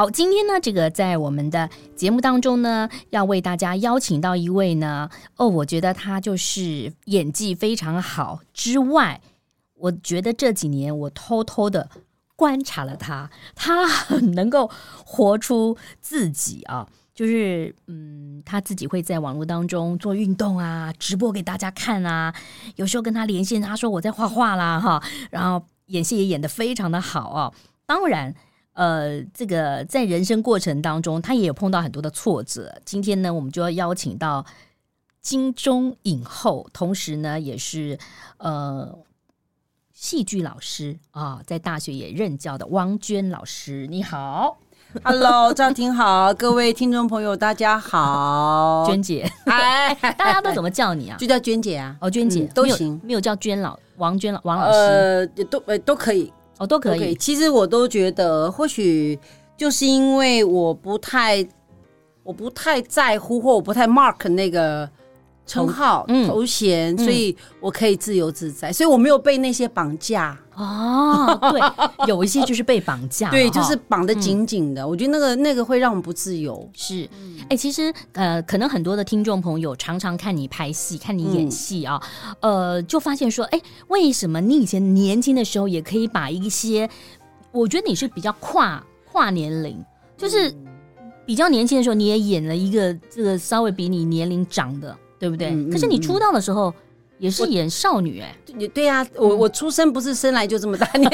好，今天呢，这个在我们的节目当中呢，要为大家邀请到一位呢，哦，我觉得他就是演技非常好之外，我觉得这几年我偷偷的观察了他，他很能够活出自己啊，就是嗯，他自己会在网络当中做运动啊，直播给大家看啊，有时候跟他连线，他说我在画画啦哈，然后演戏也演得非常的好啊，当然。呃，这个在人生过程当中，他也有碰到很多的挫折。今天呢，我们就要邀请到金钟影后，同时呢，也是呃戏剧老师啊，在大学也任教的汪娟老师。你好，Hello，赵婷好，各位听众朋友，大家好，娟姐，哎，大家都怎么叫你啊？就叫娟姐啊，哦，娟姐、嗯、都行没，没有叫娟老王娟老王老师，呃，都呃都可以。哦，都可以。其实我都觉得，或许就是因为我不太，我不太在乎，或我不太 mark 那个称号、嗯、头衔，所以我可以自由自在，所以我没有被那些绑架。哦，对，有一些就是被绑架，对，就是绑得紧紧的。嗯、我觉得那个那个会让我们不自由。是，哎、欸，其实呃，可能很多的听众朋友常常看你拍戏，看你演戏啊，嗯、呃，就发现说，哎、欸，为什么你以前年轻的时候也可以把一些，我觉得你是比较跨跨年龄，就是比较年轻的时候你也演了一个这个稍微比你年龄长的，对不对？嗯、可是你出道的时候。也是演少女哎、欸，对呀、啊，我我出生不是生来就这么大年，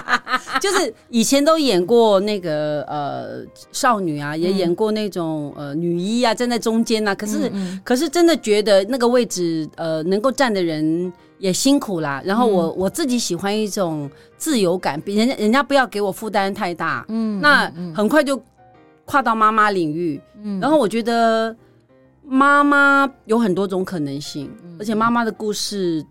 就是以前都演过那个呃少女啊，也演过那种呃女一啊，站在中间啊。可是嗯嗯可是真的觉得那个位置呃能够站的人也辛苦啦。然后我、嗯、我自己喜欢一种自由感，比人家人家不要给我负担太大，嗯，那很快就跨到妈妈领域，嗯，然后我觉得。妈妈有很多种可能性，嗯、而且妈妈的故事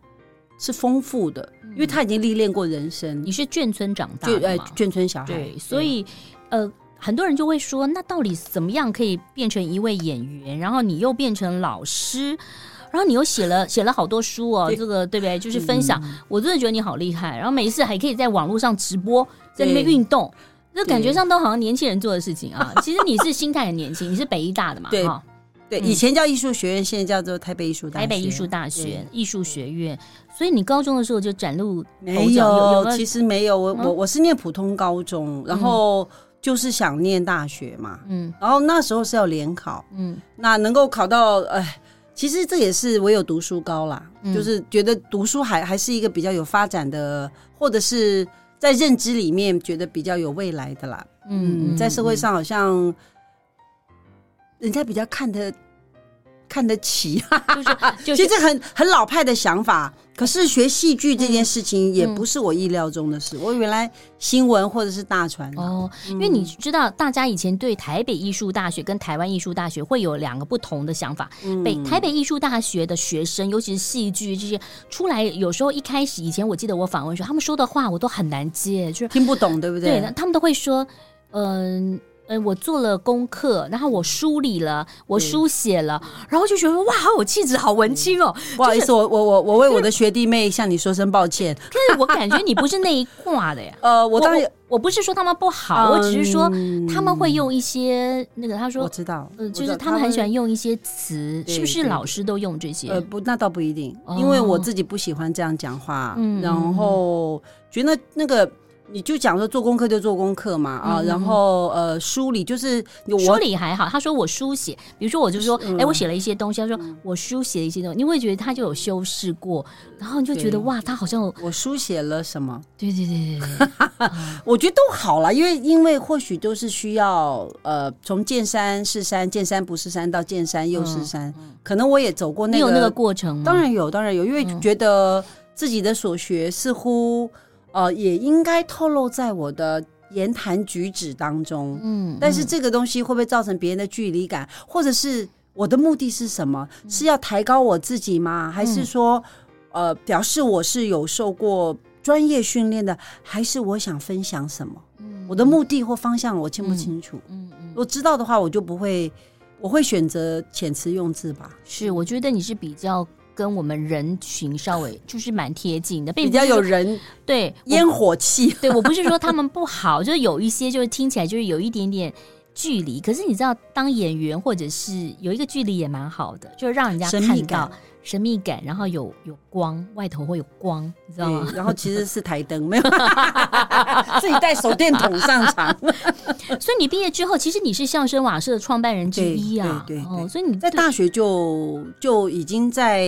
是丰富的，嗯、因为她已经历练过人生。你是眷村长大的嘛？呃，眷村小孩，对，所以呃，很多人就会说，那到底怎么样可以变成一位演员？然后你又变成老师，然后你又写了 写了好多书哦，对这个对不对？就是分享，嗯、我真的觉得你好厉害。然后每一次还可以在网络上直播，在那边运动，就感觉上都好像年轻人做的事情啊。其实你是心态很年轻，你是北医大的嘛？对。对，以前叫艺术学院，现在叫做台北艺术大学。台北艺术大学艺术学院，所以你高中的时候就展露没有？其实没有，我我我是念普通高中，然后就是想念大学嘛，嗯，然后那时候是要联考，嗯，那能够考到，哎，其实这也是唯有读书高啦，就是觉得读书还还是一个比较有发展的，或者是在认知里面觉得比较有未来的啦，嗯，在社会上好像。人家比较看得看得起，就是 其实很很老派的想法。可是学戏剧这件事情也不是我意料中的事。我原来新闻或者是大传哦，因为你知道，大家以前对台北艺术大学跟台湾艺术大学会有两个不同的想法。北台北艺术大学的学生，尤其是戏剧这些出来，有时候一开始以前我记得我访问说，他们说的话我都很难接，就是听不懂，对不对？对，他们都会说，嗯。呃，我做了功课，然后我梳理了，我书写了，然后就觉得哇，好有气质，好文青哦。不好意思，我我我我为我的学弟妹向你说声抱歉。但是我感觉你不是那一挂的呀。呃，我当然我不是说他们不好，我只是说他们会用一些那个，他说我知道，嗯，就是他们很喜欢用一些词，是不是老师都用这些？呃，不，那倒不一定，因为我自己不喜欢这样讲话，然后觉得那个。你就讲说做功课就做功课嘛啊，然后呃梳理就是梳理还好。他说我书写，比如说我就说，哎，我写了一些东西。他说我书写了一些东西，你会觉得他就有修饰过，然后你就觉得哇，他好像我书写了什么？对对对对对，我觉得都好了，因为因为或许都是需要呃从见山是山，见山不是山到见山又是山，可能我也走过那个，你有那个过程吗？当然有，当然有，因为觉得自己的所学似乎。呃，也应该透露在我的言谈举止当中，嗯，但是这个东西会不会造成别人的距离感，或者是我的目的是什么？是要抬高我自己吗？还是说，呃，表示我是有受过专业训练的？还是我想分享什么？我的目的或方向我清不清楚？嗯嗯，我知道的话，我就不会，我会选择遣词用字吧。是，我觉得你是比较。跟我们人群稍微 就是蛮贴近的，比较有人对烟火气。对，我不是说他们不好，就是有一些就是听起来就是有一点点距离。可是你知道，当演员或者是有一个距离也蛮好的，就是让人家看到。神秘感，然后有有光，外头会有光，你知道吗？然后其实是台灯，没有 自己带手电筒上场。所以你毕业之后，其实你是相声瓦舍的创办人之一啊。对对，对，哦，所以你在大学就就已经在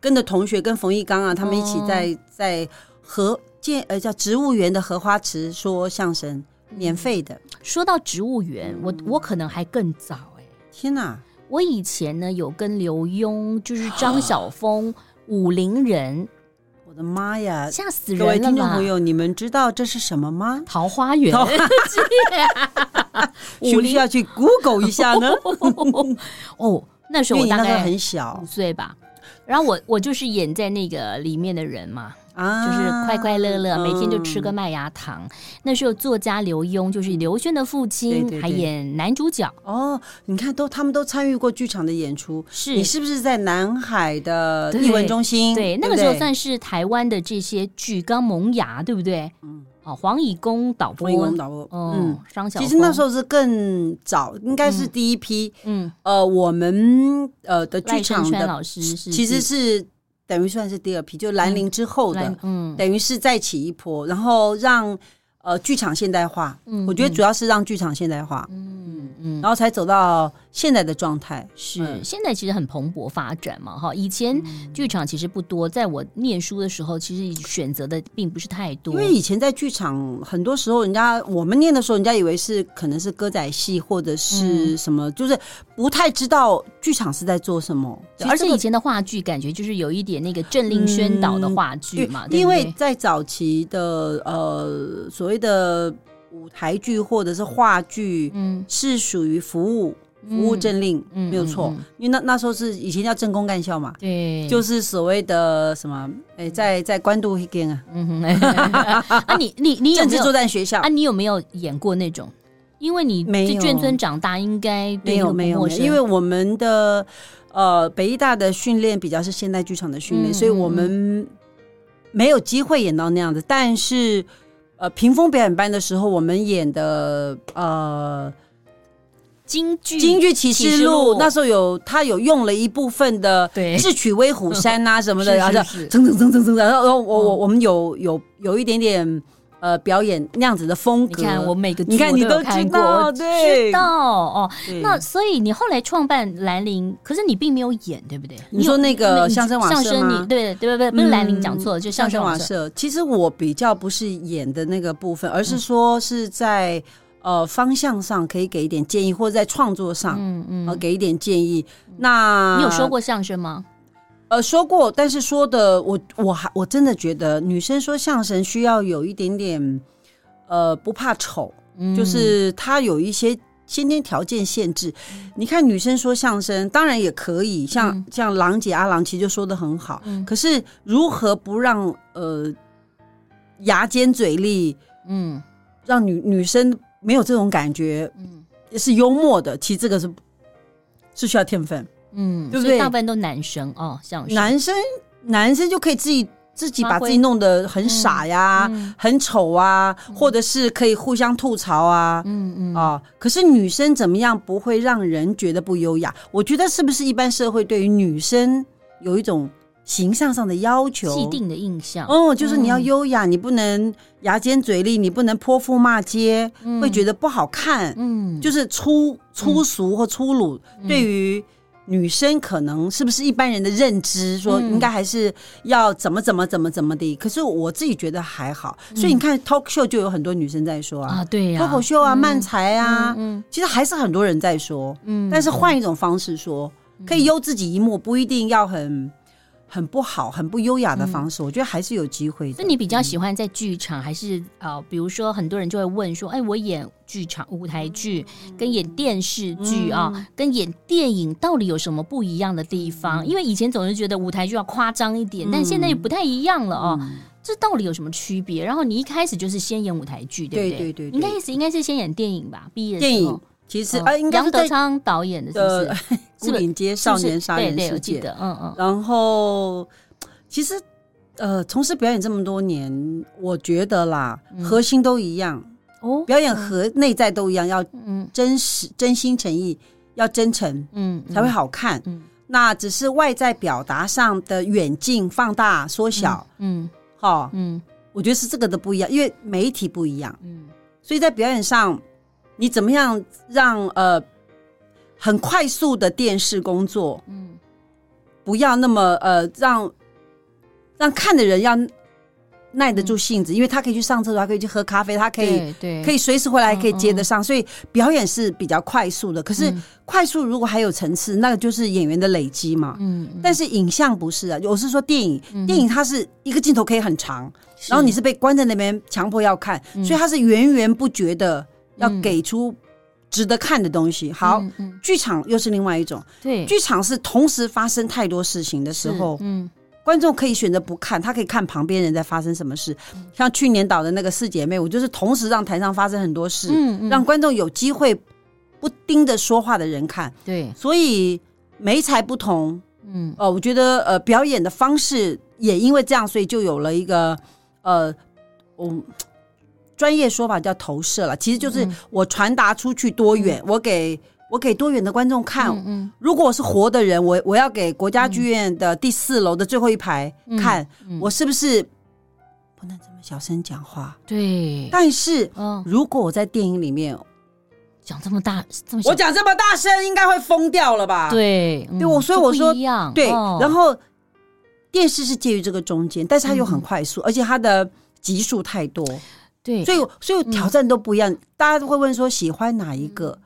跟着同学跟冯一刚啊，他们一起在、哦、在荷建呃叫植物园的荷花池说相声，免费的。说到植物园，我我可能还更早哎、欸，天哪！我以前呢有跟刘墉，就是张晓峰，武陵人，我的妈呀，吓死人了！各位听众朋友，你们知道这是什么吗？桃花源，需不需要去 Google 一下呢？哦，那时候我大概很小，五岁吧。然后我我就是演在那个里面的人嘛。啊，就是快快乐乐，每天就吃个麦芽糖。那时候作家刘墉就是刘轩的父亲，还演男主角。哦，你看，都他们都参与过剧场的演出。是你是不是在南海的艺文中心？对，那个时候算是台湾的这些剧刚萌芽，对不对？嗯，哦，黄以公导播，黄以公导播，嗯，张小。其实那时候是更早，应该是第一批。嗯，呃，我们呃的剧场的老师是，其实是。等于算是第二批，就兰陵之后的，嗯，等于是再起一波，然后让呃剧场现代化。嗯，我觉得主要是让剧场现代化。嗯嗯，然后才走到。现在的状态是，嗯、现在其实很蓬勃发展嘛，哈。以前剧场其实不多，在我念书的时候，其实选择的并不是太多。因为以前在剧场，很多时候人家我们念的时候，人家以为是可能是歌仔戏或者是什么，嗯、就是不太知道剧场是在做什么。而且以前的话剧感觉就是有一点那个政令宣导的话剧嘛，因为在早期的呃所谓的舞台剧或者是话剧，嗯，是属于服务。服务政令、嗯、没有错，因为那那时候是以前叫政工干校嘛，对，就是所谓的什么，哎，在在关渡一边啊，嗯哼，啊你你你有没有政治作战学校。啊？你有没有演过那种？因为你在眷村长大，应该没有没有，因为我们的呃北艺大的训练比较是现代剧场的训练，嗯、所以我们没有机会演到那样子。但是呃，屏风表演班的时候，我们演的呃。京剧京剧启示录那时候有他有用了一部分的智取威虎山啊什么的，然后就蹭蹭蹭蹭蹭，然后然后我我我们有有有一点点呃表演那样子的风格。你看我每个你看你都知道，对，知道哦。那所以你后来创办兰陵，可是你并没有演，对不对？你说那个相声瓦舍吗？相声你对对对，不是兰陵讲错了，就相声瓦舍。其实我比较不是演的那个部分，而是说是在。呃，方向上可以给一点建议，或者在创作上，嗯嗯，呃，给一点建议。那你有说过相声吗？呃，说过，但是说的我我还我真的觉得女生说相声需要有一点点，呃，不怕丑，嗯、就是她有一些先天条件限制。嗯、你看女生说相声，当然也可以，像、嗯、像郎姐阿郎其实就说的很好。嗯、可是如何不让呃牙尖嘴利，嗯，让女女生。没有这种感觉，嗯，也是幽默的。其实这个是是需要天分，嗯，对不对？大部分都男生哦，像男生，男生就可以自己自己把自己弄得很傻呀，嗯、很丑啊，嗯、或者是可以互相吐槽啊，嗯嗯啊。可是女生怎么样不会让人觉得不优雅？我觉得是不是一般社会对于女生有一种。形象上的要求，既定的印象哦，就是你要优雅，嗯、你不能牙尖嘴利，你不能泼妇骂街，嗯、会觉得不好看。嗯，就是粗粗俗或粗鲁，嗯、对于女生可能是不是一般人的认知，说应该还是要怎么怎么怎么怎么的。可是我自己觉得还好，嗯、所以你看 talk show 就有很多女生在说啊，啊对呀，脱口秀啊，漫才啊，其实还是很多人在说，嗯，但是换一种方式说，可以优自己一默，不一定要很。很不好、很不优雅的方式，嗯、我觉得还是有机会的。那你比较喜欢在剧场，还是呃，比如说很多人就会问说，哎，我演剧场舞台剧跟演电视剧啊，嗯、跟演电影到底有什么不一样的地方？嗯、因为以前总是觉得舞台剧要夸张一点，嗯、但现在也不太一样了哦。嗯、这到底有什么区别？然后你一开始就是先演舞台剧，对不对？对对对，应该是应该是先演电影吧？毕业的时候。其实啊，应该杨德昌导演的，是不是？牯岭街少年杀人事件。嗯嗯。然后，其实呃，从事表演这么多年，我觉得啦，核心都一样哦。表演和内在都一样，要真实、真心诚意，要真诚，嗯，才会好看。嗯。那只是外在表达上的远近、放大、缩小，嗯，好，嗯，我觉得是这个的不一样，因为媒体不一样，嗯，所以在表演上。你怎么样让呃很快速的电视工作，嗯，不要那么呃让让看的人要耐得住性子，嗯、因为他可以去上厕所，他可以去喝咖啡，他可以对，可以随时回来，可以接得上，所以表演是比较快速的。可是快速如果还有层次，那个就是演员的累积嘛，嗯，嗯。但是影像不是啊，我是说电影，嗯、电影它是一个镜头可以很长，然后你是被关在那边强迫要看，嗯、所以它是源源不绝的。要给出值得看的东西。好，剧场又是另外一种。对，剧场是同时发生太多事情的时候，嗯，观众可以选择不看，他可以看旁边人在发生什么事。嗯、像去年导的那个四姐妹，我就是同时让台上发生很多事，嗯嗯、让观众有机会不盯着说话的人看。对，所以媒材不同，嗯，哦、呃，我觉得呃，表演的方式也因为这样，所以就有了一个呃，我。专业说法叫投射了，其实就是我传达出去多远，嗯、我给我给多远的观众看。嗯嗯、如果我是活的人，我我要给国家剧院的第四楼的最后一排看，我是不是不能这么小声讲话？对。但是，嗯，如果我在电影里面讲这么大，这么我讲这么大声，应该会疯掉了吧？对，对我所以我说，对。哦、然后电视是介于这个中间，但是它又很快速，嗯、而且它的集数太多。对，所以所以挑战都不一样，嗯、大家都会问说喜欢哪一个，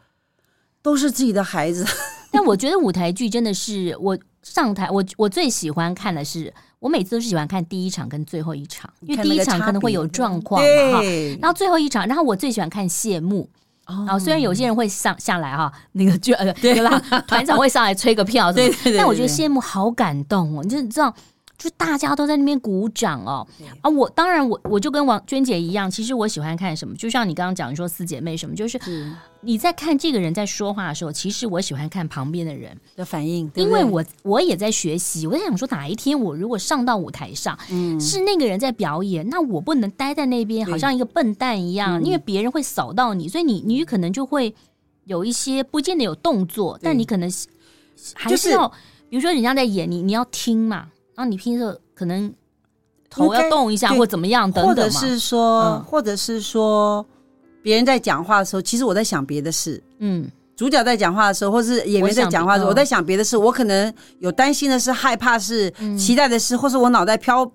都是自己的孩子。但我觉得舞台剧真的是我上台，我我最喜欢看的是，我每次都是喜欢看第一场跟最后一场，因为第一场可能会有状况嘛哈，然后最后一场，然后我最喜欢看谢幕。哦，虽然有些人会上下来哈，那个就呃对吧，团长会上来吹个票，对对对对，但我觉得谢幕好感动哦，你就知道。就大家都在那边鼓掌哦，啊，我当然我我就跟王娟姐一样，其实我喜欢看什么，就像你刚刚讲说四姐妹什么，就是你在看这个人在说话的时候，其实我喜欢看旁边的人。的反应，因为我我也在学习，我在想说哪一天我如果上到舞台上，嗯，是那个人在表演，那我不能待在那边好像一个笨蛋一样，因为别人会扫到你，所以你你可能就会有一些不见得有动作，但你可能还是要，比如说人家在演你，你要听嘛。然后你拼着可能头要动一下或怎么样等等，或者是说，嗯、或者是说别人在讲话的时候，其实我在想别的事。嗯，主角在讲话的时候，或是演员在讲话的时候，我，我在想别的事。我可能有担心的是，害怕是，期待的是，嗯、或是我脑袋飘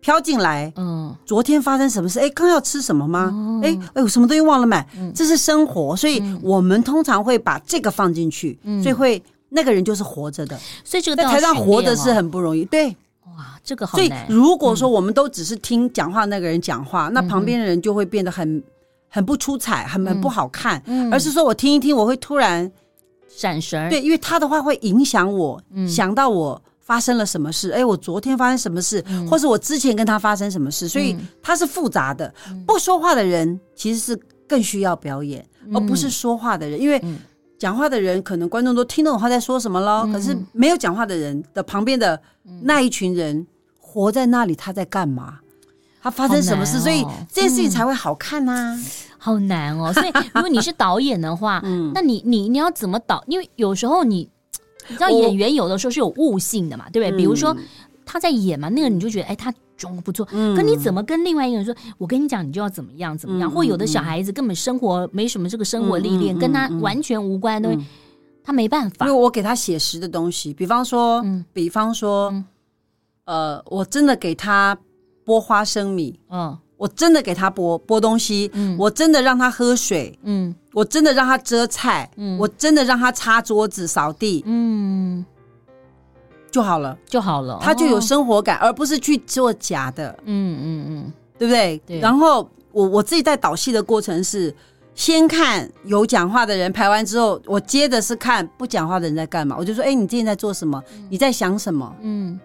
飘进来。嗯，昨天发生什么事？哎，刚要吃什么吗？哎哎，我什么东西忘了买？嗯、这是生活，所以我们通常会把这个放进去，嗯、所以会。那个人就是活着的，所以这个在台上活着是很不容易。对，哇，这个好难。所以如果说我们都只是听讲话那个人讲话，那旁边的人就会变得很很不出彩，很很不好看。而是说我听一听，我会突然闪神。对，因为他的话会影响我，想到我发生了什么事。哎，我昨天发生什么事，或是我之前跟他发生什么事，所以他是复杂的。不说话的人其实是更需要表演，而不是说话的人，因为。讲话的人可能观众都听懂他在说什么了，嗯、可是没有讲话的人的旁边的那一群人活在那里，他在干嘛？他发生什么事？哦、所以这件事情才会好看呐、啊嗯，好难哦。所以如果你是导演的话，嗯、那你你你要怎么导？因为有时候你你知道演员有的时候是有悟性的嘛，对不对？嗯、比如说他在演嘛，那个你就觉得哎他。中不错，嗯，可你怎么跟另外一个人说？我跟你讲，你就要怎么样怎么样？或有的小孩子根本生活没什么这个生活历练，跟他完全无关的东西，他没办法。因为我给他写实的东西，比方说，比方说，呃，我真的给他剥花生米，嗯，我真的给他剥剥东西，嗯，我真的让他喝水，嗯，我真的让他遮菜，嗯，我真的让他擦桌子、扫地，嗯。就好了，就好了，他就有生活感，而不是去做假的。嗯嗯嗯，对不对？对。然后我我自己在导戏的过程是，先看有讲话的人排完之后，我接的是看不讲话的人在干嘛。我就说，哎，你最近在做什么？你在想什么？嗯，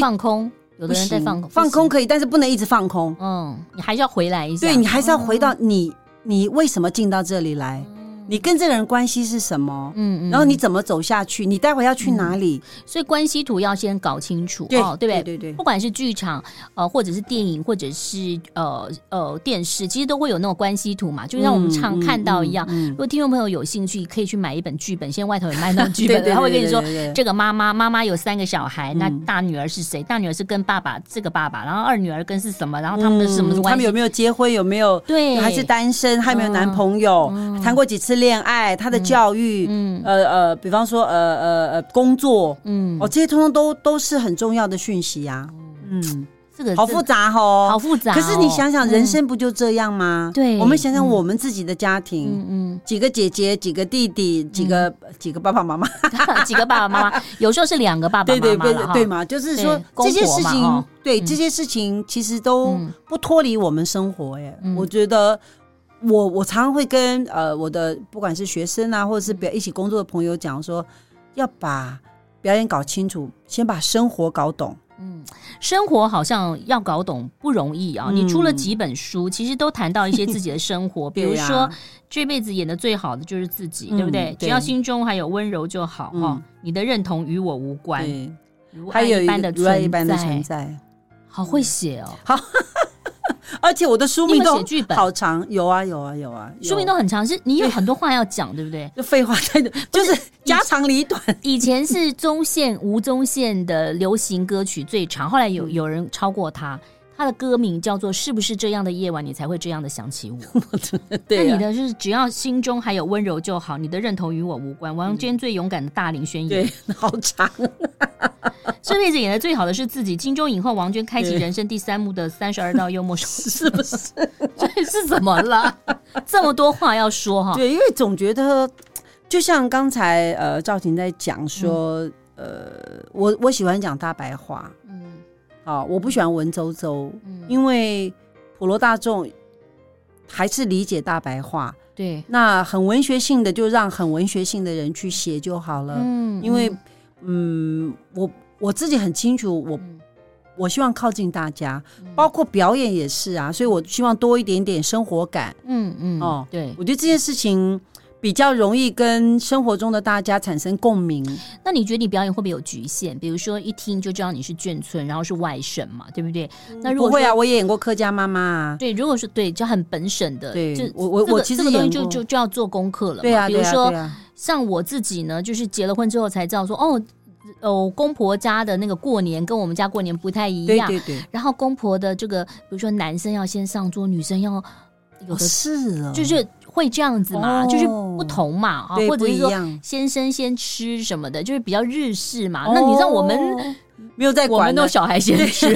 放空。有的人在放空，放空可以，但是不能一直放空。嗯，你还是要回来一下。对，你还是要回到你，你为什么进到这里来？你跟这个人关系是什么？嗯嗯，然后你怎么走下去？你待会要去哪里？所以关系图要先搞清楚哦，对不对？对对。不管是剧场呃，或者是电影，或者是呃呃电视，其实都会有那种关系图嘛，就像我们常看到一样。如果听众朋友有兴趣，可以去买一本剧本，现在外头有卖那种剧本，他会跟你说这个妈妈妈妈有三个小孩，那大女儿是谁？大女儿是跟爸爸这个爸爸，然后二女儿跟是什么？然后他们的什么关系？他们有没有结婚？有没有对？还是单身？还有没有男朋友？谈过几次？恋爱，他的教育，嗯，呃呃，比方说，呃呃呃，工作，嗯，哦，这些通通都都是很重要的讯息呀，嗯，这个好复杂哦，好复杂。可是你想想，人生不就这样吗？对，我们想想我们自己的家庭，嗯，几个姐姐，几个弟弟，几个几个爸爸妈妈，几个爸爸妈妈，有时候是两个爸爸妈妈，对对对对嘛，就是说这些事情，对这些事情其实都不脱离我们生活耶，我觉得。我我常常会跟呃我的不管是学生啊，或者是表一起工作的朋友讲说，要把表演搞清楚，先把生活搞懂。嗯，生活好像要搞懂不容易啊。嗯、你出了几本书，其实都谈到一些自己的生活，比如说、啊、这辈子演的最好的就是自己，嗯、对不对？对，只要心中还有温柔就好哈、嗯哦。你的认同与我无关，对如爱一般的存在，好会写哦。好。而且我的书名都写剧本好长，有啊有啊有啊，书名都很长，是你有很多话要讲，对不对？就废话太多，就是家长里短。以前是宗宪吴宗宪的流行歌曲最长，后来有有人超过他，他的歌名叫做《是不是这样的夜晚你才会这样的想起我》。对，那你的就是只要心中还有温柔就好，你的认同与我无关。王娟最勇敢的大龄宣言，对，好长。这辈子演的最好的是自己。金钟影后王娟开启人生第三幕的三十二道幽默手法，是不是？这是怎么了？这么多话要说哈？对，因为总觉得，就像刚才呃赵婷在讲说，嗯、呃，我我喜欢讲大白话，嗯，好，我不喜欢文绉绉，嗯，因为普罗大众还是理解大白话，对，那很文学性的就让很文学性的人去写就好了，嗯，因为嗯我。我自己很清楚，我我希望靠近大家，包括表演也是啊，所以我希望多一点点生活感。嗯嗯哦，对，我觉得这件事情比较容易跟生活中的大家产生共鸣。那你觉得你表演会不会有局限？比如说一听就知道你是眷村，然后是外省嘛，对不对？那如果不会啊，我也演过客家妈妈啊。对，如果是对，就很本省的。对，就我我我其实这个东西就就就要做功课了嘛。对啊，比如说像我自己呢，就是结了婚之后才知道说哦。哦，公婆家的那个过年跟我们家过年不太一样。对对对。然后公婆的这个，比如说男生要先上桌，女生要有的是啊，就是会这样子嘛，就是不同嘛啊，或者是说先生先吃什么的，就是比较日式嘛。那你让我们没有在管，我们都小孩先吃，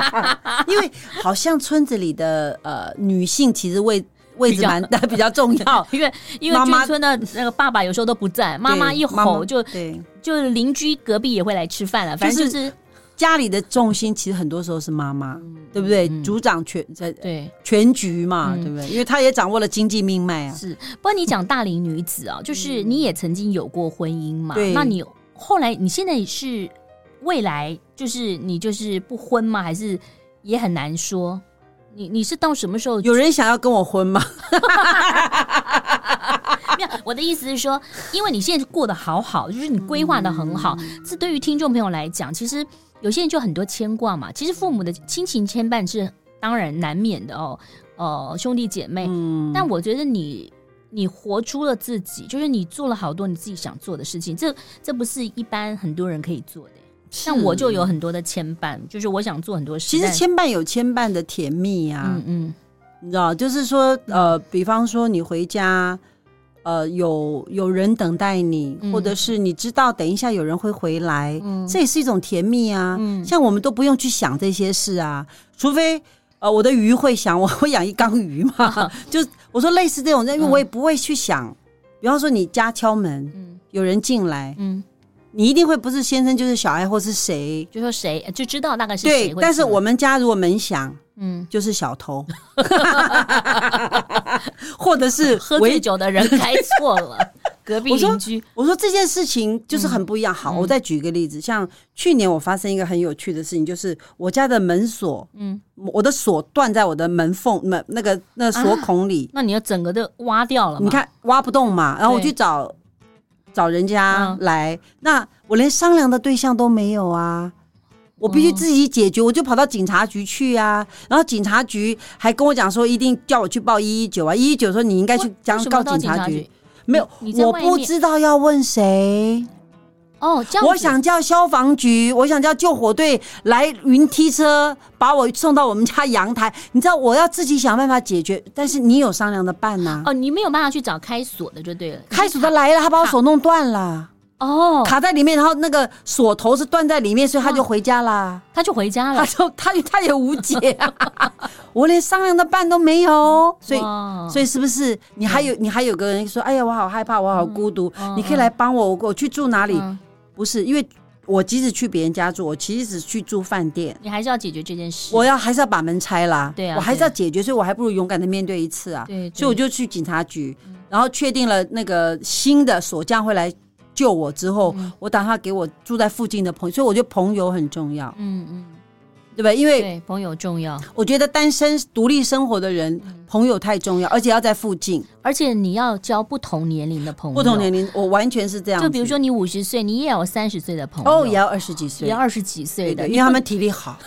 因为好像村子里的呃女性其实为。位置蛮大，比较重要，因为因为眷村的那个爸爸有时候都不在，妈妈一吼就对，就邻居隔壁也会来吃饭了。反正就是家里的重心，其实很多时候是妈妈，对不对？组长全在对全局嘛，对不对？因为她也掌握了经济命脉啊。是，不过你讲大龄女子啊，就是你也曾经有过婚姻嘛？对，那你后来你现在是未来就是你就是不婚吗？还是也很难说？你你是到什么时候？有人想要跟我婚吗？没有，我的意思是说，因为你现在过得好好，就是你规划的很好。这、嗯、对于听众朋友来讲，其实有些人就很多牵挂嘛。其实父母的亲情牵绊是当然难免的哦。呃，兄弟姐妹，嗯、但我觉得你你活出了自己，就是你做了好多你自己想做的事情。这这不是一般很多人可以做的。像我就有很多的牵绊，就是我想做很多事。其实牵绊有牵绊的甜蜜啊，嗯嗯，你知道，就是说，呃，比方说你回家，呃，有有人等待你，或者是你知道等一下有人会回来，嗯，这也是一种甜蜜啊。嗯，像我们都不用去想这些事啊，除非呃我的鱼会想，我会养一缸鱼嘛，就我说类似这种，因为我也不会去想，比方说你家敲门，嗯，有人进来，嗯。你一定会不是先生就是小孩或是谁，就说谁就知道大概是谁。对，但是我们家如果门响，嗯，就是小偷，或者是喝醉酒的人开错了。隔壁邻居我，我说这件事情就是很不一样。好，嗯、我再举一个例子，像去年我发生一个很有趣的事情，就是我家的门锁，嗯，我的锁断在我的门缝门那个那个锁孔里，啊，那你要整个都挖掉了，你看挖不动嘛。然后我去找对找人家来，嗯、那我连商量的对象都没有啊，我必须自己解决，我就跑到警察局去啊。然后警察局还跟我讲说，一定叫我去报一一九啊，一一九说你应该去讲告警察局。没有，我不知道要问谁。哦，这样。我想叫消防局，我想叫救火队来云梯车把我送到我们家阳台。你知道我要自己想办法解决，但是你有商量的办呐、啊？哦，你没有办法去找开锁的就对了。开锁的来了，他把我手弄断了。哦，卡在里面，然后那个锁头是断在里面，所以他就回家了。他就回家了，他就他他也无解，我连商量的办都没有，所以所以是不是你还有你还有个人说，哎呀，我好害怕，我好孤独，你可以来帮我，我我去住哪里？不是，因为我即使去别人家住，我其实只去住饭店，你还是要解决这件事，我要还是要把门拆啦，对啊，我还是要解决，所以我还不如勇敢的面对一次啊，对，所以我就去警察局，然后确定了那个新的锁匠会来。救我之后，嗯、我打算给我住在附近的朋友，所以我觉得朋友很重要。嗯嗯，对吧？因为朋友重要。我觉得单身独立生活的人，嗯、朋友太重要，而且要在附近，而且你要交不同年龄的朋友。不同年龄，我完全是这样。就比如说你五十岁，你也有三十岁的朋友，哦，也要二十几岁，也要二十几岁的，因为他们体力好，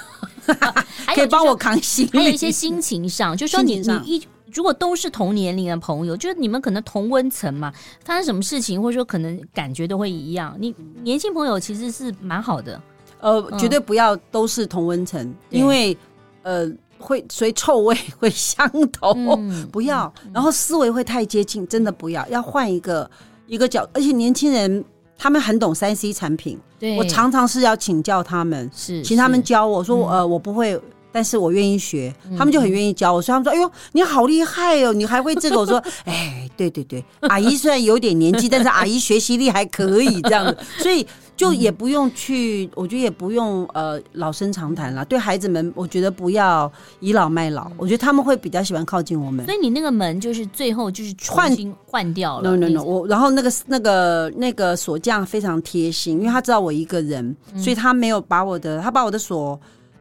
可以帮我扛行李。还有一些心情上，就说你你一。如果都是同年龄的朋友，就是你们可能同温层嘛，发生什么事情或者说可能感觉都会一样。你年轻朋友其实是蛮好的，呃，绝对不要都是同温层，因为呃会随臭味会相投，不要。然后思维会太接近，真的不要，要换一个一个角。而且年轻人他们很懂三 C 产品，我常常是要请教他们，是请他们教我说，呃，我不会。但是我愿意学，他们就很愿意教我，所以他们说：“哎呦，你好厉害哦，你还会这个？”我说：“ 哎，对对对，阿姨虽然有点年纪，但是阿姨学习力还可以这样子，所以就也不用去，我觉得也不用呃老生常谈了。对孩子们，我觉得不要倚老卖老，我觉得他们会比较喜欢靠近我们。所以你那个门就是最后就是换换掉了。No no no，我然后那个那个那个锁匠非常贴心，因为他知道我一个人，所以他没有把我的，他把我的锁。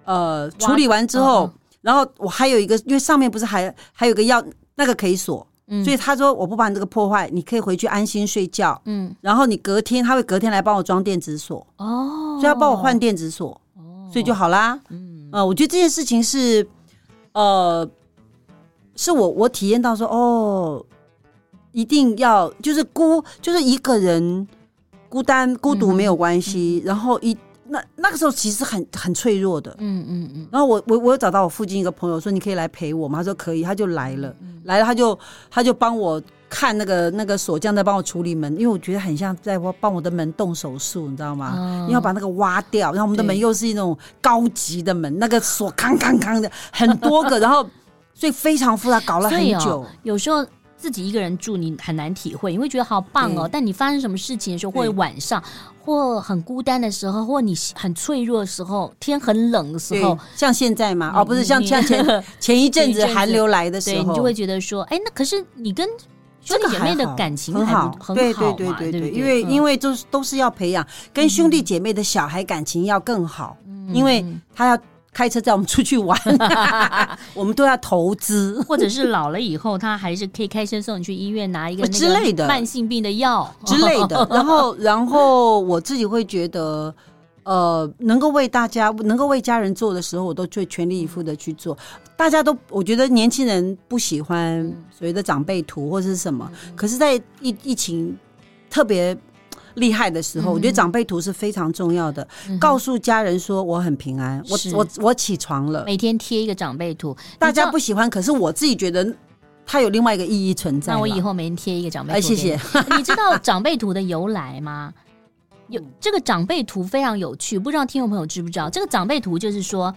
呃，处理完之后，然后我还有一个，因为上面不是还还有个要那个可以锁，所以他说我不把你这个破坏，你可以回去安心睡觉。嗯，然后你隔天他会隔天来帮我装电子锁。哦，所以要帮我换电子锁。哦，所以就好啦。嗯，呃，我觉得这件事情是，呃，是我我体验到说，哦，一定要就是孤就是一个人孤单孤独没有关系，然后一。那那个时候其实很很脆弱的，嗯嗯嗯。然后我我我有找到我附近一个朋友说，你可以来陪我吗？他说可以，他就来了，来了他就他就帮我看那个那个锁匠在帮我处理门，因为我觉得很像在帮我的门动手术，你知道吗？你要把那个挖掉，然后我们的门又是一种高级的门，那个锁康康康的很多个，然后所以非常复杂，搞了很久。有时候自己一个人住，你很难体会，你会觉得好棒哦。但你发生什么事情的时候，或者晚上。或很孤单的时候，或你很脆弱的时候，天很冷的时候，像现在嘛，哦，不是像像前 前一阵子寒流来的时候，你就会觉得说，哎，那可是你跟兄弟姐妹的感情很好，很好，对对对对对，因为因为都是都是要培养，跟兄弟姐妹的小孩感情要更好，因为他要。开车载我们出去玩，我们都要投资，或者是老了以后，他还是可以开车送你去医院拿一个之类的慢性病的药之类的。然后，然后我自己会觉得，呃，能够为大家，能够为家人做的时候，我都最全力以赴的去做。大家都，我觉得年轻人不喜欢所谓的长辈图或者是什么，可是，在疫疫情特别。厉害的时候，我觉得长辈图是非常重要的。告诉家人说我很平安，我我我起床了，每天贴一个长辈图。大家不喜欢，可是我自己觉得它有另外一个意义存在。那我以后每天贴一个长辈图。哎，谢谢。你知道长辈图的由来吗？有这个长辈图非常有趣，不知道听众朋友知不知道？这个长辈图就是说，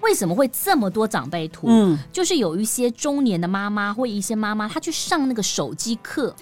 为什么会这么多长辈图？嗯，就是有一些中年的妈妈或一些妈妈，她去上那个手机课。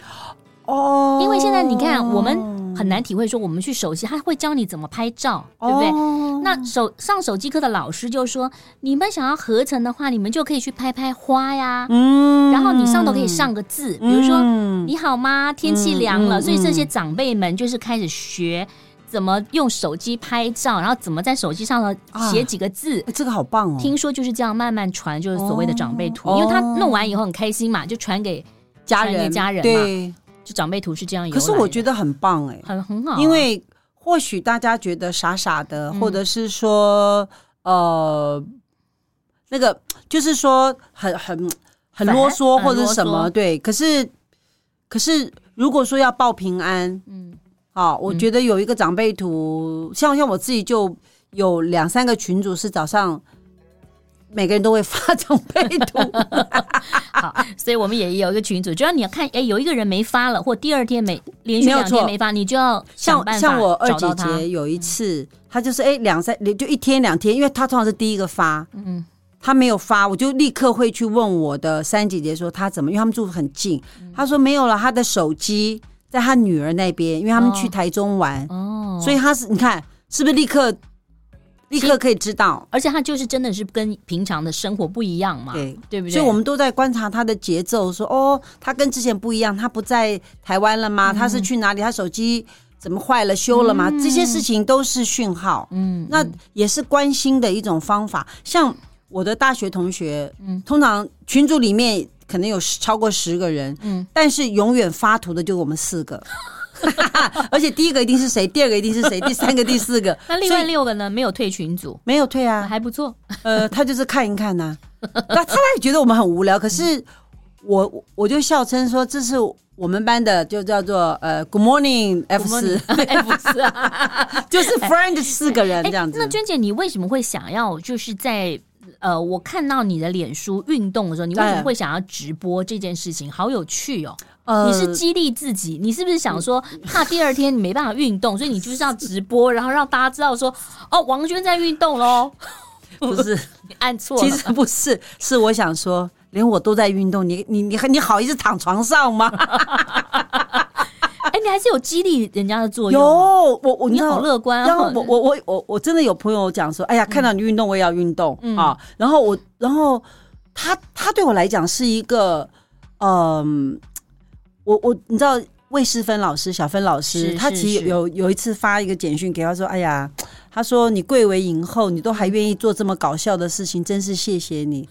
哦，因为现在你看我们。很难体会说，我们去手机，他会教你怎么拍照，对不对？哦、那手上手机课的老师就说，你们想要合成的话，你们就可以去拍拍花呀，嗯，然后你上头可以上个字，比如说、嗯、你好吗？天气凉了，嗯、所以这些长辈们就是开始学。怎么用手机拍照，然后怎么在手机上头写几个字？这个好棒哦！听说就是这样慢慢传，就是所谓的长辈图，因为他弄完以后很开心嘛，就传给家人，给家人嘛。对，就长辈图是这样。可是我觉得很棒哎，很很好。因为或许大家觉得傻傻的，或者是说呃，那个就是说很很很啰嗦或者什么对。可是可是如果说要报平安，嗯。好，我觉得有一个长辈图，像像我自己就有两三个群主是早上每个人都会发长辈图。好，所以我们也有一个群组，就要你要看，哎，有一个人没发了，或第二天没连续两天没发，你就要想办法像像我二姐姐有一次，她就是哎两三就一天两天，因为她通常是第一个发，嗯，她没有发，我就立刻会去问我的三姐姐说她怎么，因为他们住很近，她说没有了，她的手机。在他女儿那边，因为他们去台中玩，哦，所以他是你看是不是立刻立刻可以知道，而且他就是真的是跟平常的生活不一样嘛，对对不对？所以我们都在观察他的节奏，说哦，他跟之前不一样，他不在台湾了吗？他是去哪里？他手机怎么坏了？修了吗？这些事情都是讯号，嗯，那也是关心的一种方法。像我的大学同学，嗯，通常群组里面。可能有超过十个人，嗯，但是永远发图的就我们四个，而且第一个一定是谁，第二个一定是谁，第三个、第四个，那另外六个呢？没有退群组，没有退啊，还不错。呃，他就是看一看呐，那 他也觉得我们很无聊，可是我我就笑称说这是我们班的，就叫做呃，Good morning F 四 F 四啊，就是 friend 四个人这样子。那娟姐，你为什么会想要就是在？呃，我看到你的脸书运动的时候，你为什么会想要直播这件事情？好有趣哦！呃，你是激励自己，你是不是想说怕第二天你没办法运动，所以你就是要直播，然后让大家知道说，哦，王娟在运动喽？不是，你按错了，其实不是，是我想说，连我都在运动，你你你你好意思躺床上吗？哎，你还是有激励人家的作用。有我我你好乐观啊！我我我我我真的有朋友讲说，哎呀，看到你运动，我也要运动啊。然后我然后他他对我来讲是一个，嗯，我我你知道魏诗芬老师小芬老师，他其实有有一次发一个简讯给他说，哎呀，他说你贵为影后，你都还愿意做这么搞笑的事情，真是谢谢你。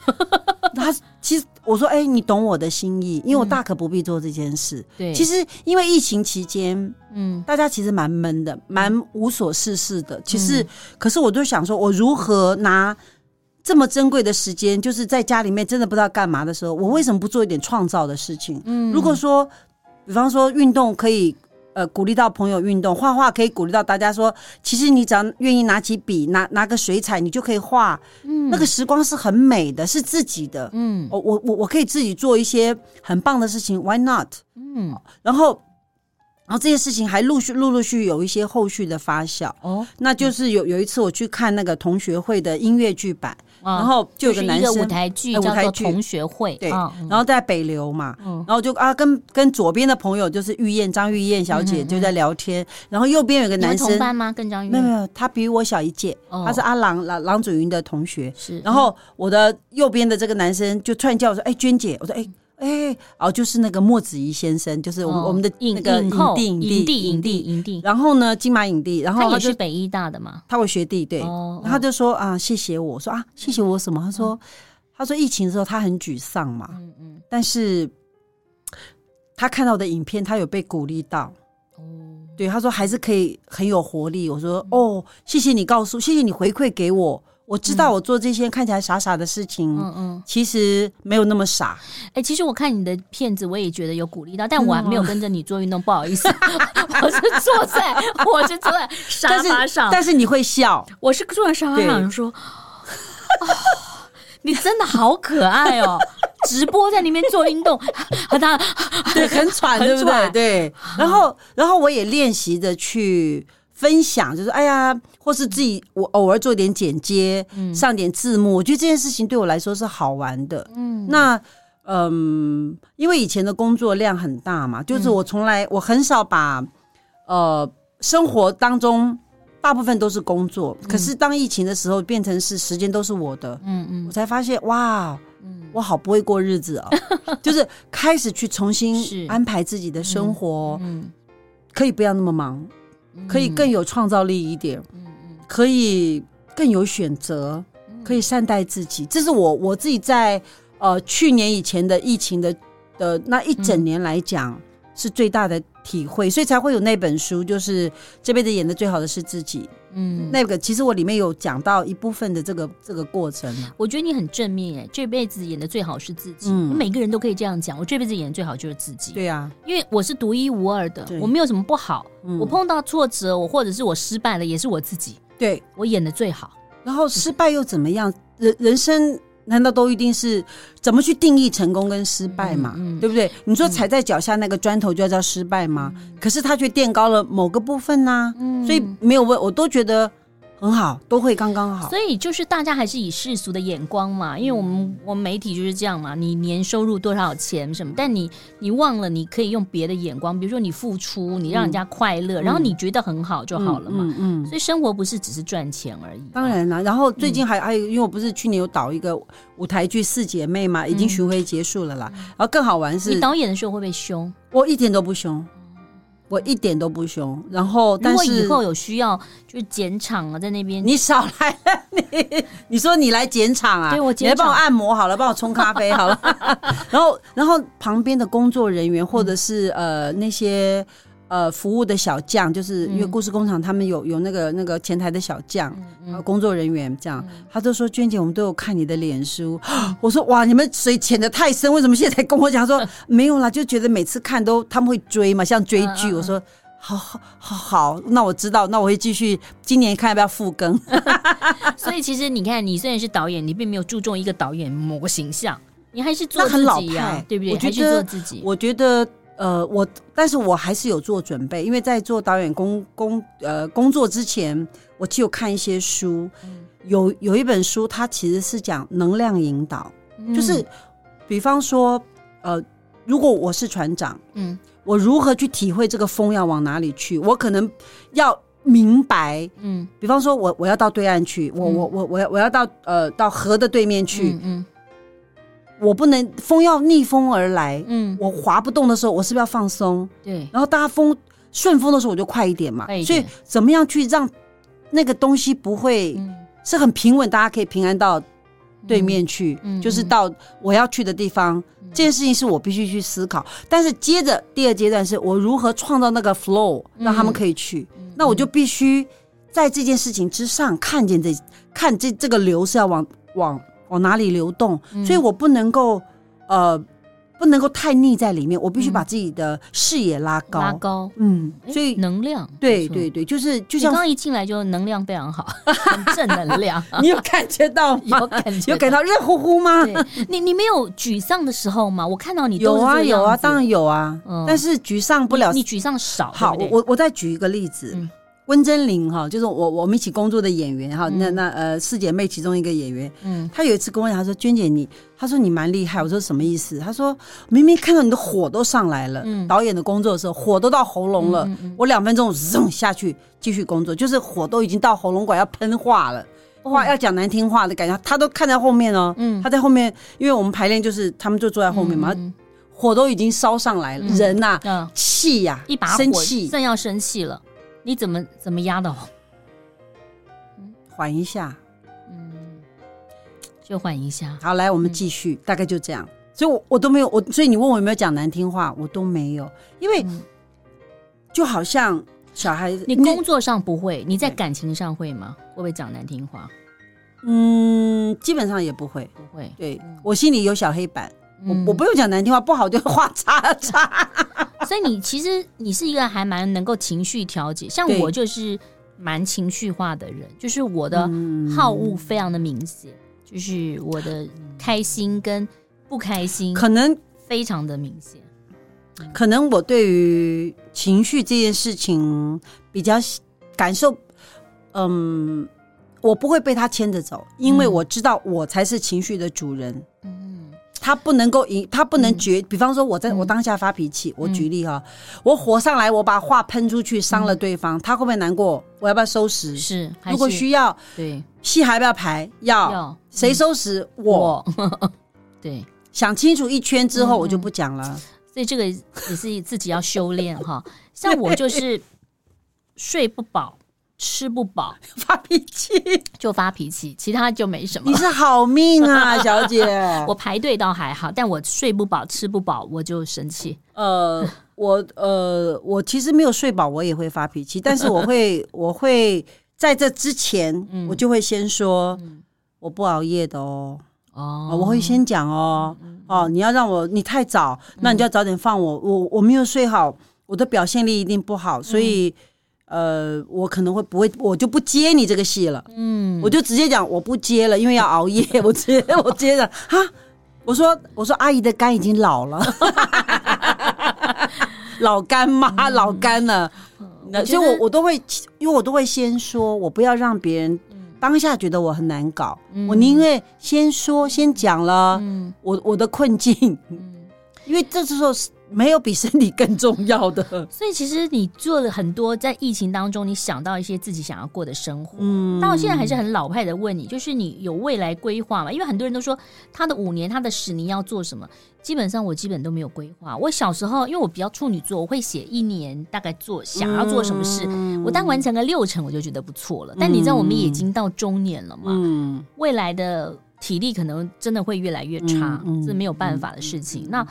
他其实我说，哎、欸，你懂我的心意，因为我大可不必做这件事。对，其实因为疫情期间，嗯，大家其实蛮闷的，蛮无所事事的。其实，可是我就想说，我如何拿这么珍贵的时间，就是在家里面真的不知道干嘛的时候，我为什么不做一点创造的事情？嗯，如果说，比方说运动可以。呃，鼓励到朋友运动，画画可以鼓励到大家说，其实你只要愿意拿起笔，拿拿个水彩，你就可以画。嗯，那个时光是很美的，是自己的。嗯，我我我我可以自己做一些很棒的事情，Why not？嗯，然后，然后这些事情还陆续陆陆续续有一些后续的发酵。哦，那就是有有一次我去看那个同学会的音乐剧版。然后就有个男生舞台剧叫做同学会，对，然后在北流嘛，然后就啊跟跟左边的朋友就是玉燕张玉燕小姐就在聊天，然后右边有个男生同班吗？跟张玉燕没有没有，他比我小一届，他是阿郎郎郎祖云的同学，是。然后我的右边的这个男生就突然叫我说：“哎，娟姐。”我说：“哎。”哎，哦，就是那个莫子仪先生，就是我们我们的那个影帝影帝影帝影帝，然后呢，金马影帝，然后他也是北医大的嘛，他会学弟对，然后他就说啊，谢谢我说啊，谢谢我什么？他说他说疫情的时候他很沮丧嘛，嗯嗯，但是他看到的影片，他有被鼓励到，哦，对，他说还是可以很有活力。我说哦，谢谢你告诉，谢谢你回馈给我。我知道我做这些看起来傻傻的事情，嗯嗯，其实没有那么傻。哎，其实我看你的片子，我也觉得有鼓励到，但我还没有跟着你做运动，不好意思，我是坐在，我是坐在沙发上，但是你会笑，我是坐在沙发上说，你真的好可爱哦，直播在那边做运动，很大，对，很喘，对不对？对，然后，然后我也练习着去。分享就是哎呀，或是自己我偶尔做点剪接，嗯、上点字幕，我觉得这件事情对我来说是好玩的。嗯，那嗯，因为以前的工作量很大嘛，就是我从来我很少把呃，生活当中大部分都是工作，嗯、可是当疫情的时候，变成是时间都是我的，嗯嗯，我才发现哇，嗯，我好不会过日子啊、哦，就是开始去重新安排自己的生活，嗯，嗯。可以不要那么忙，可以更有创造力一点，嗯嗯，可以更有选择，可以善待自己，这是我我自己在呃去年以前的疫情的的那一整年来讲。嗯是最大的体会，所以才会有那本书，就是这辈子演的最好的是自己。嗯，那个其实我里面有讲到一部分的这个这个过程。我觉得你很正面哎，这辈子演的最好是自己。嗯，每个人都可以这样讲，我这辈子演的最好就是自己。对啊，因为我是独一无二的，我没有什么不好。我碰到挫折，我或者是我失败了，也是我自己。对，我演的最好。然后失败又怎么样？人人生。难道都一定是怎么去定义成功跟失败嘛？嗯嗯、对不对？你说踩在脚下那个砖头就要叫失败吗？嗯、可是他却垫高了某个部分呐、所以没有问，我都觉得。很好，都会刚刚好。所以就是大家还是以世俗的眼光嘛，因为我们我们媒体就是这样嘛。你年收入多少钱什么？但你你忘了你可以用别的眼光，比如说你付出，你让人家快乐，嗯、然后你觉得很好就好了嘛。嗯，嗯，嗯，所以生活不是只是赚钱而已。当然啦，然后最近还、嗯、还有，因为我不是去年有导一个舞台剧《四姐妹》嘛，已经巡回结束了啦。嗯、然后更好玩是，你导演的时候会不会凶？我一点都不凶。我一点都不凶，然后但是以后有需要就是剪场啊，在那边你少来了，你你说你来剪场啊？对，我剪场，你来帮我按摩好了，帮我冲咖啡好了，然后然后旁边的工作人员或者是、嗯、呃那些。呃，服务的小将，就是因为故事工厂他们有有那个那个前台的小将，嗯嗯、工作人员这样，嗯、他都说娟姐，我们都有看你的脸书。嗯、我说哇，你们水潜的太深，为什么现在才跟我讲说、嗯、没有啦？就觉得每次看都他们会追嘛，像追剧。嗯、我说好好好好，那我知道，那我会继续今年看要不要复更。所以其实你看，你虽然是导演，你并没有注重一个导演某个形象，你还是做自己呀、啊，对不对？我觉得做自己，我觉得。呃，我但是我还是有做准备，因为在做导演工工呃工作之前，我就有看一些书，嗯、有有一本书，它其实是讲能量引导，嗯、就是比方说，呃，如果我是船长，嗯，我如何去体会这个风要往哪里去？我可能要明白，嗯，比方说我我要到对岸去，我我我我要我要到呃到河的对面去，嗯。嗯我不能风要逆风而来，嗯，我滑不动的时候，我是不是要放松？对，然后大家风顺风的时候，我就快一点嘛。所以怎么样去让那个东西不会是很平稳，大家可以平安到对面去，就是到我要去的地方。这件事情是我必须去思考。但是接着第二阶段是我如何创造那个 flow，让他们可以去。那我就必须在这件事情之上看见这看这这个流是要往往。往哪里流动？所以我不能够，呃，不能够太腻在里面。我必须把自己的视野拉高，拉高。嗯，所以能量，对对对，就是就像刚一进来就能量非常好，很正能量。你有感觉到 吗？有感觉，有感到热乎乎吗？你你没有沮丧的时候吗？我看到你有啊有啊，当然有啊。但是沮丧不了，你沮丧少。好，我我再举一个例子。温贞菱哈，就是我我们一起工作的演员哈，那那呃四姐妹其中一个演员，嗯，她有一次跟我讲，她说娟姐你，她说你蛮厉害，我说什么意思？她说明明看到你的火都上来了，嗯，导演的工作的时候火都到喉咙了，我两分钟扔下去继续工作，就是火都已经到喉咙管要喷化了，话要讲难听话的感觉，她都看在后面哦，嗯，她在后面，因为我们排练就是他们就坐在后面嘛，火都已经烧上来了，人呐，气呀，一把火正要生气了。你怎么怎么压的？缓一下，嗯，就缓一下。好，来，我们继续，嗯、大概就这样。所以我，我我都没有我，所以你问我有没有讲难听话，我都没有，因为就好像小孩子，你工作上不会，你在感情上会吗？会不会讲难听话？嗯，基本上也不会，不会。对，我心里有小黑板。我我不用讲难听话，不好就画叉叉。所以你其实你是一个还蛮能够情绪调节，像我就是蛮情绪化的人，就是我的好恶非常的明显，就是我的开心跟不开心可能非常的明显。可能我对于情绪这件事情比较感受，嗯，我不会被他牵着走，因为我知道我才是情绪的主人。他不能够赢，他不能决。比方说，我在我当下发脾气，我举例哈，我火上来，我把话喷出去，伤了对方，他会不会难过？我要不要收拾？是，如果需要，对，戏还要不要排？要，谁收拾？我。对，想清楚一圈之后，我就不讲了。所以这个也是自己要修炼哈。像我就是睡不饱。吃不饱，发脾气就发脾气，其他就没什么。你是好命啊，小姐。我排队倒还好，但我睡不饱、吃不饱，我就生气。呃，我呃，我其实没有睡饱，我也会发脾气，但是我会，我会在这之前，嗯、我就会先说，嗯、我不熬夜的哦。哦，我会先讲哦。嗯、哦，你要让我，你太早，那你就要早点放我。我我没有睡好，我的表现力一定不好，所以。嗯呃，我可能会不会，我就不接你这个戏了。嗯，我就直接讲我不接了，因为要熬夜。我直接我接着 哈，我说我说阿姨的肝已经老了，老干妈？嗯、老干了。那所以我我都会，因为我都会先说，我不要让别人当下觉得我很难搞。嗯、我宁愿先说先讲了，嗯、我我的困境，嗯、因为这时候是。没有比身体更重要的，所以其实你做了很多，在疫情当中，你想到一些自己想要过的生活。嗯，但我现在还是很老派的问你，就是你有未来规划吗？因为很多人都说他的五年、他的十年要做什么，基本上我基本都没有规划。我小时候，因为我比较处女座，我会写一年大概做想要做什么事，嗯、我当完成个六成，我就觉得不错了。但你知道，我们已经到中年了嘛，嗯，未来的体力可能真的会越来越差，嗯、这没有办法的事情。嗯、那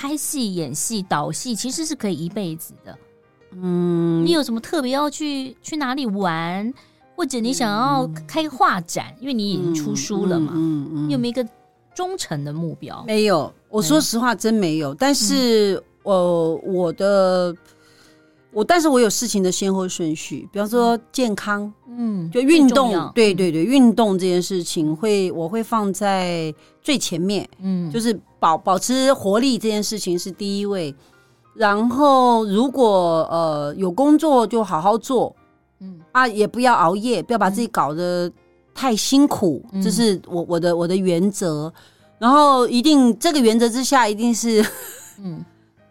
拍戏、演戏、导戏其实是可以一辈子的。嗯，你有什么特别要去去哪里玩，或者你想要开画展，嗯、因为你已经出书了嘛？嗯你有没有一个忠诚的目标？没有，我说实话真没有。但是，我、呃、我的。我，但是我有事情的先后顺序，比方说健康，嗯，就运动，对对对，运动这件事情会我会放在最前面，嗯，就是保保持活力这件事情是第一位，然后如果呃有工作就好好做，嗯。啊，也不要熬夜，不要把自己搞得太辛苦，嗯，这是我我的我的原则，然后一定这个原则之下一定是，嗯。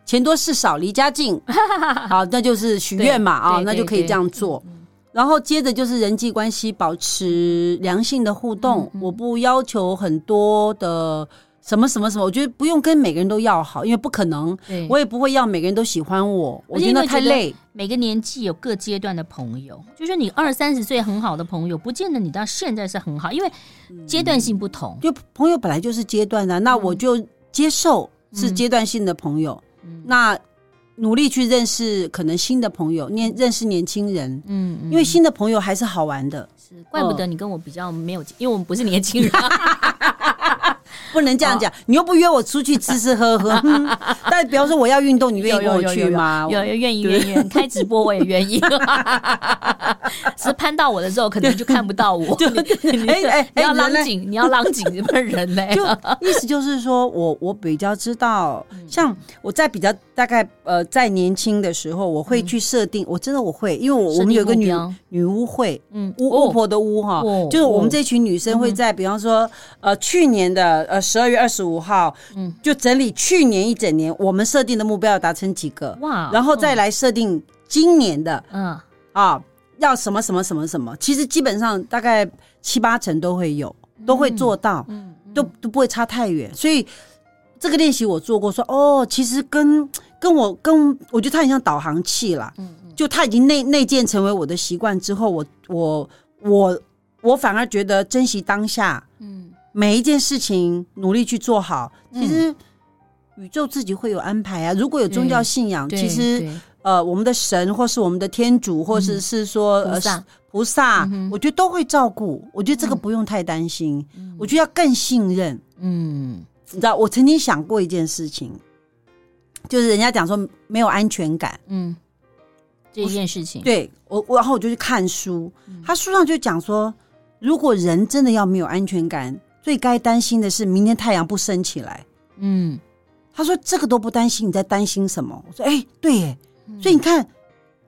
钱多事少，离家近，好，那就是许愿嘛啊，那就可以这样做。然后接着就是人际关系，保持良性的互动。我不要求很多的什么什么什么，我觉得不用跟每个人都要好，因为不可能。我也不会要每个人都喜欢我，我觉得太累。每个年纪有各阶段的朋友，就是你二三十岁很好的朋友，不见得你到现在是很好，因为阶段性不同。就朋友本来就是阶段的，那我就接受是阶段性的朋友。那努力去认识可能新的朋友，年认识年轻人，嗯，因为新的朋友还是好玩的，是怪不得你跟我比较没有，因为我们不是年轻人。不能这样讲，你又不约我出去吃吃喝喝。但比方说我要运动，你愿意跟我去吗？有有愿意愿意，开直播我也愿意。是攀到我的时候，可能就看不到我。哎哎，你要拉紧，你要拉紧你们人呢。就意思就是说我我比较知道，像我在比较大概呃在年轻的时候，我会去设定，我真的我会，因为我我们有个女女巫会，嗯，巫巫婆的巫哈，就是我们这群女生会在比方说呃去年的呃。十二月二十五号，嗯，就整理去年一整年我们设定的目标要达成几个，哇，然后再来设定今年的，嗯。啊，要什么什么什么什么，其实基本上大概七八成都会有，都会做到，嗯，都都不会差太远。所以这个练习我做过，说哦，其实跟跟我跟我觉得它很像导航器啦，嗯，就它已经内内建成为我的习惯之后，我我我我反而觉得珍惜当下，嗯。每一件事情努力去做好，其实宇宙自己会有安排啊。如果有宗教信仰，其实呃，我们的神或是我们的天主，或者是说菩萨，菩萨，我觉得都会照顾。我觉得这个不用太担心，我觉得要更信任。嗯，你知道，我曾经想过一件事情，就是人家讲说没有安全感，嗯，这一件事情，对我，然后我就去看书，他书上就讲说，如果人真的要没有安全感。最该担心的是明天太阳不升起来。嗯，他说这个都不担心，你在担心什么？我说哎，对耶。所以你看，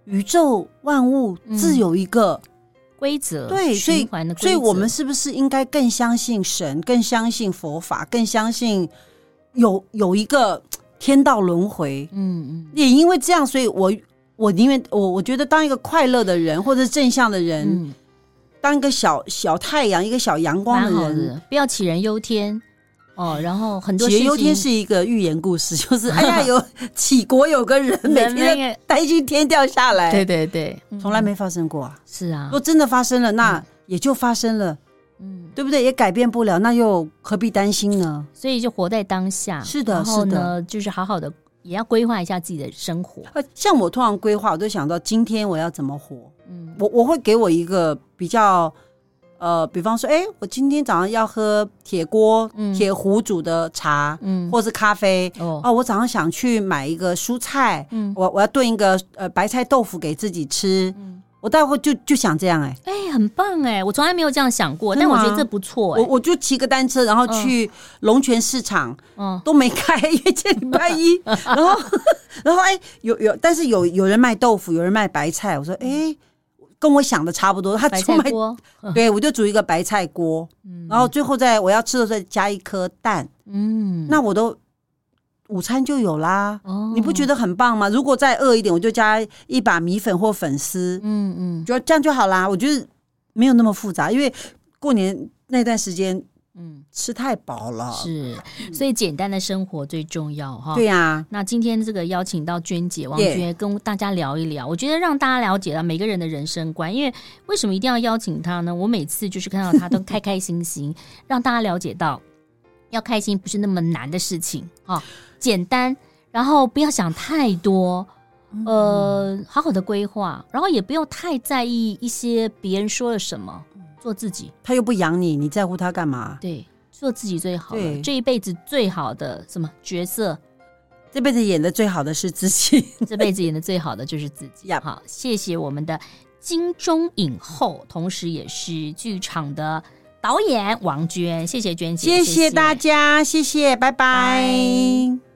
宇宙万物自有一个规则，对，所以所以我们是不是应该更相信神，更相信佛法，更相信有有一个天道轮回，嗯嗯，也因为这样，所以我我宁愿我我觉得当一个快乐的人或者正向的人，嗯、当一个小小太阳，一个小阳光的人，的不要杞人忧天。哦，然后很多杞人忧天是一个寓言故事，就是哎呀，有 杞国有个人每天担心天掉下来，对对对，从来没发生过啊。是啊，如果真的发生了，那也就发生了，嗯，对不对？也改变不了，那又何必担心呢？所以就活在当下。是的，是的，就是好好的，也要规划一下自己的生活。像我通常规划，我都想到今天我要怎么活。嗯，我我会给我一个比较。呃，比方说，哎，我今天早上要喝铁锅、铁壶煮的茶，嗯，或是咖啡。哦，我早上想去买一个蔬菜，嗯，我我要炖一个呃白菜豆腐给自己吃。嗯，我待会就就想这样，哎，哎，很棒哎，我从来没有这样想过，但我觉得这不错哎。我我就骑个单车，然后去龙泉市场，嗯，都没开，因为今天礼拜一。然后，然后，哎，有有，但是有有人卖豆腐，有人卖白菜，我说，哎。跟我想的差不多，他出卖锅，对，我就煮一个白菜锅，嗯、然后最后在我要吃的时候再加一颗蛋，嗯，那我都午餐就有啦，哦，你不觉得很棒吗？如果再饿一点，我就加一把米粉或粉丝，嗯嗯，就这样就好啦。我觉得没有那么复杂，因为过年那段时间。嗯，吃太饱了，是，所以简单的生活最重要哈。对呀，那今天这个邀请到娟姐王娟跟大家聊一聊，我觉得让大家了解到每个人的人生观。因为为什么一定要邀请她呢？我每次就是看到她都开开心心，让大家了解到要开心不是那么难的事情哈，简单，然后不要想太多，呃，好好的规划，然后也不用太在意一些别人说了什么。做自己，他又不养你，你在乎他干嘛？对，做自己最好了，这一辈子最好的什么角色？这辈子演的最好的是自己，这辈子演的最好的就是自己。好，谢谢我们的金钟影后，同时也是剧场的导演王娟，谢谢娟姐，谢谢大家，谢谢，拜拜。拜